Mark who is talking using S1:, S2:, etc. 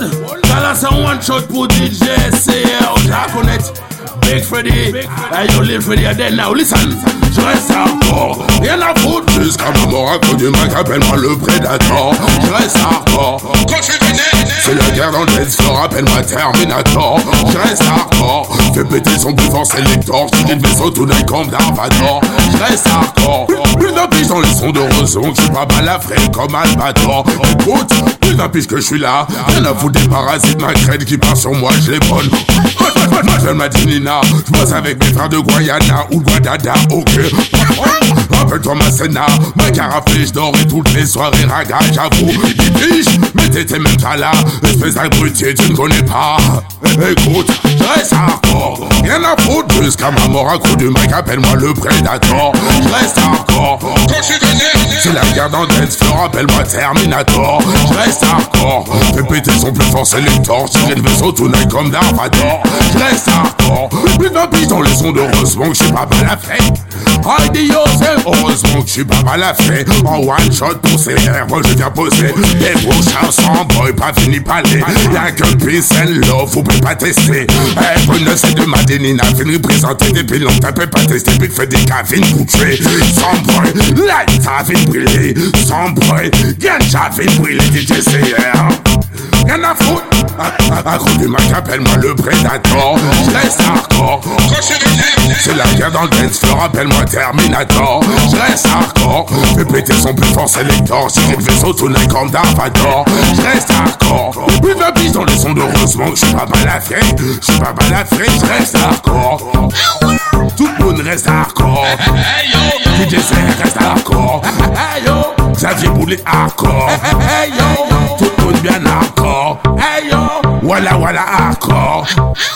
S1: Là c'est un one shot pour DJ SCR, je connais. Big Freddy, hey yo Lil Freddy are dead now, listen. Je hardcore, rien à foutre. Jusqu'à ma mort à du mec, appelle-moi le prédateur. Je reste hardcore. Quand je suis c'est la guerre dans le dance appelle-moi Terminator. Je reste hardcore, fais péter son plus fort sélector. J'tire le vaisseau tout d'un camp d'Arvador. Je reste hardcore, d'un pige dans les sons de Roson. Je suis pas balafré comme Albator. Écoute, plus d'un pige que je suis là. Rien à foutre des parasites, ma crête qui part sur moi, je les bonne. Moi je m'appelle Nina, je bosse avec mes frères de Guayana ou Guadada, ok. Rappelle-toi ma scéna, ma carafe, je et toutes les soirées raga, j'avoue. Biche, mais t'étais même pas là. Espèce d'abruti, tu ne connais pas. Écoute, je reste hardcore. Rien à foutre jusqu'à ma mort à coup du mec, appelle-moi le prédateur. Je reste hardcore. C'est la guerre dans dance floor, appelle-moi Terminator. Je reste hardcore. Fais péter son plus fort sélector. Tirer le vaisseau tout night comme Darvador. Je reste hardcore. Plus d'un dans les sons que je suis pas mal à fait. Adios, heureusement que je suis pas mal à fait. En one shot pour ces moi je viens poser. Des prochains sans boy, pas fini palais. Y'a que peace and love, vous pouvez pas tester. Eh, Brune c'est de ma dénina, fini présenter des pilons, t'as pas tester, puis fait des cafines pour tuer. Sans boy, light, ça fait brûler. Sans boy, ganja fait brûler, DJ À, cause du Mac, appelle-moi le prédateur. Je reste hardcore. C'est la guerre dans le dance floor, appelle-moi Terminator. Reste hardcore. Fais péter son plus fort sélector. Si j'ai le vaisseau, tout n'est comme Darvador. Reste hardcore. Plus de bise dans les sons d'heureusement que je suis pas balafré. Je suis pas balafré, je reste hardcore. Tout le monde reste hardcore. DJ reste hardcore. Xavier Boulet hardcore. Tout le monde bien hardcore. Walla Walla hardcore.